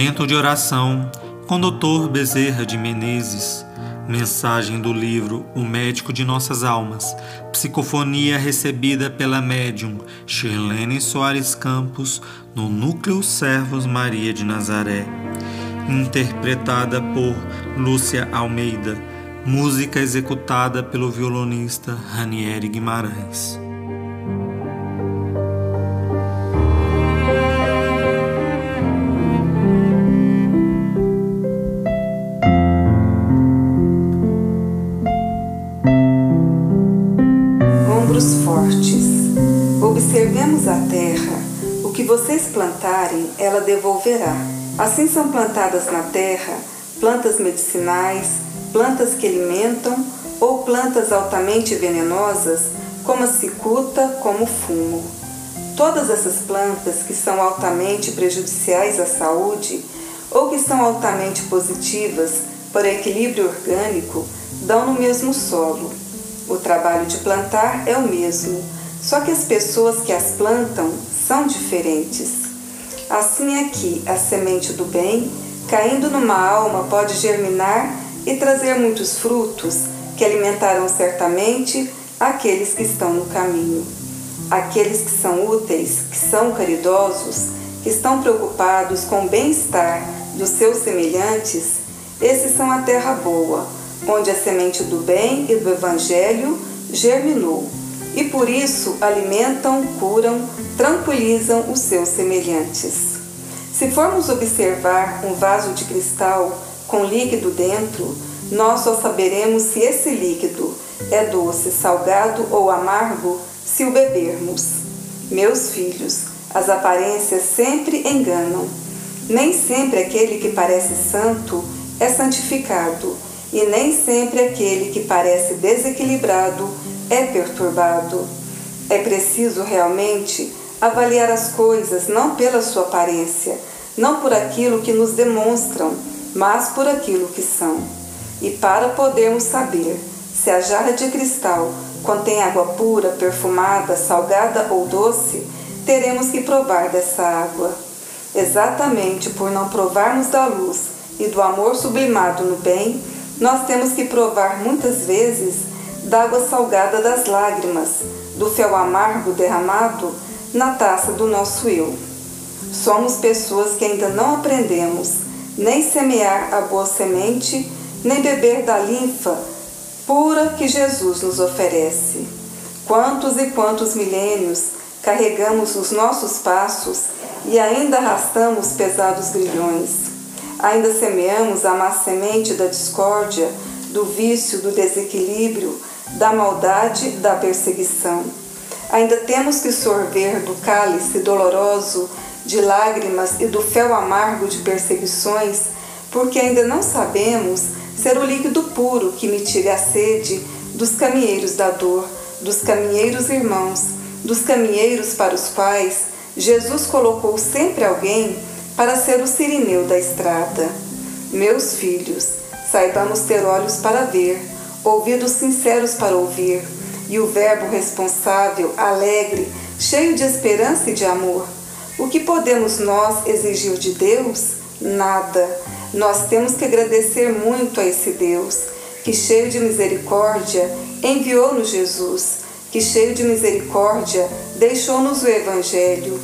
Momento de oração com Dr. Bezerra de Menezes. Mensagem do livro O Médico de Nossas Almas. Psicofonia recebida pela médium Shirlene Soares Campos no Núcleo Servos Maria de Nazaré. Interpretada por Lúcia Almeida. Música executada pelo violonista Ranieri Guimarães. Observemos a terra. O que vocês plantarem, ela devolverá. Assim são plantadas na terra plantas medicinais, plantas que alimentam ou plantas altamente venenosas, como a cicuta, como o fumo. Todas essas plantas que são altamente prejudiciais à saúde ou que são altamente positivas para o equilíbrio orgânico dão no mesmo solo. O trabalho de plantar é o mesmo só que as pessoas que as plantam são diferentes. Assim é que a semente do bem, caindo numa alma, pode germinar e trazer muitos frutos que alimentarão certamente aqueles que estão no caminho. Aqueles que são úteis, que são caridosos, que estão preocupados com o bem-estar dos seus semelhantes, esses são a terra boa, onde a semente do bem e do evangelho germinou e por isso alimentam, curam, tranquilizam os seus semelhantes. Se formos observar um vaso de cristal com líquido dentro, nós só saberemos se esse líquido é doce, salgado ou amargo se o bebermos. Meus filhos, as aparências sempre enganam. Nem sempre aquele que parece santo é santificado, e nem sempre aquele que parece desequilibrado é perturbado. É preciso realmente avaliar as coisas não pela sua aparência, não por aquilo que nos demonstram, mas por aquilo que são. E para podermos saber se a jarra de cristal contém água pura, perfumada, salgada ou doce, teremos que provar dessa água. Exatamente por não provarmos da luz e do amor sublimado no bem, nós temos que provar muitas vezes d'água salgada das lágrimas, do fel amargo derramado na taça do nosso eu. Somos pessoas que ainda não aprendemos nem semear a boa semente, nem beber da linfa pura que Jesus nos oferece. Quantos e quantos milênios carregamos os nossos passos e ainda arrastamos pesados grilhões. Ainda semeamos a má semente da discórdia, do vício, do desequilíbrio, da maldade, da perseguição. Ainda temos que sorver do cálice doloroso de lágrimas e do fel amargo de perseguições, porque ainda não sabemos ser o líquido puro que mitiga a sede dos caminheiros da dor, dos caminheiros irmãos, dos caminheiros para os quais Jesus colocou sempre alguém para ser o sirineu da estrada. Meus filhos, saibamos ter olhos para ver ouvidos sinceros para ouvir, e o Verbo responsável, alegre, cheio de esperança e de amor. O que podemos nós exigir de Deus? Nada. Nós temos que agradecer muito a esse Deus, que, cheio de misericórdia, enviou-nos Jesus, que, cheio de misericórdia, deixou-nos o Evangelho.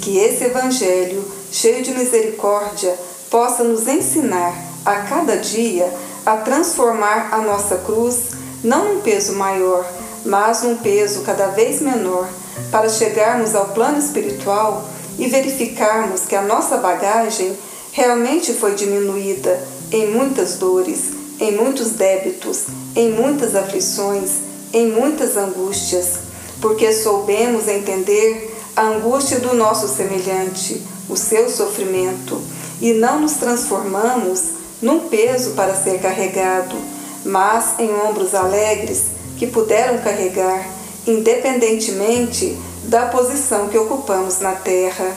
Que esse Evangelho, cheio de misericórdia, possa nos ensinar a cada dia a transformar a nossa cruz não num peso maior, mas num peso cada vez menor, para chegarmos ao plano espiritual e verificarmos que a nossa bagagem realmente foi diminuída em muitas dores, em muitos débitos, em muitas aflições, em muitas angústias, porque soubemos entender a angústia do nosso semelhante, o seu sofrimento, e não nos transformamos num peso para ser carregado, mas em ombros alegres que puderam carregar, independentemente da posição que ocupamos na terra.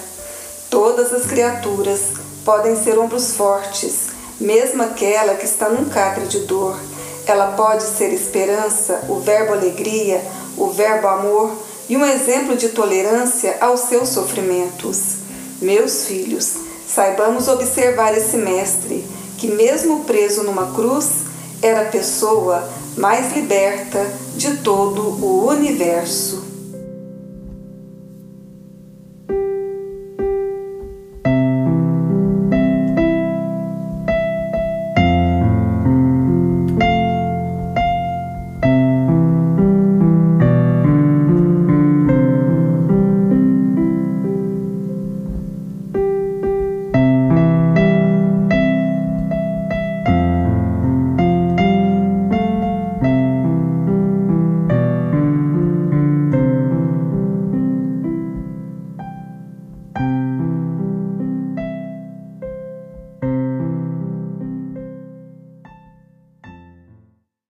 Todas as criaturas podem ser ombros fortes, mesmo aquela que está num catre de dor. Ela pode ser esperança, o verbo alegria, o verbo amor e um exemplo de tolerância aos seus sofrimentos. Meus filhos, Saibamos observar esse Mestre, que, mesmo preso numa cruz, era a pessoa mais liberta de todo o universo.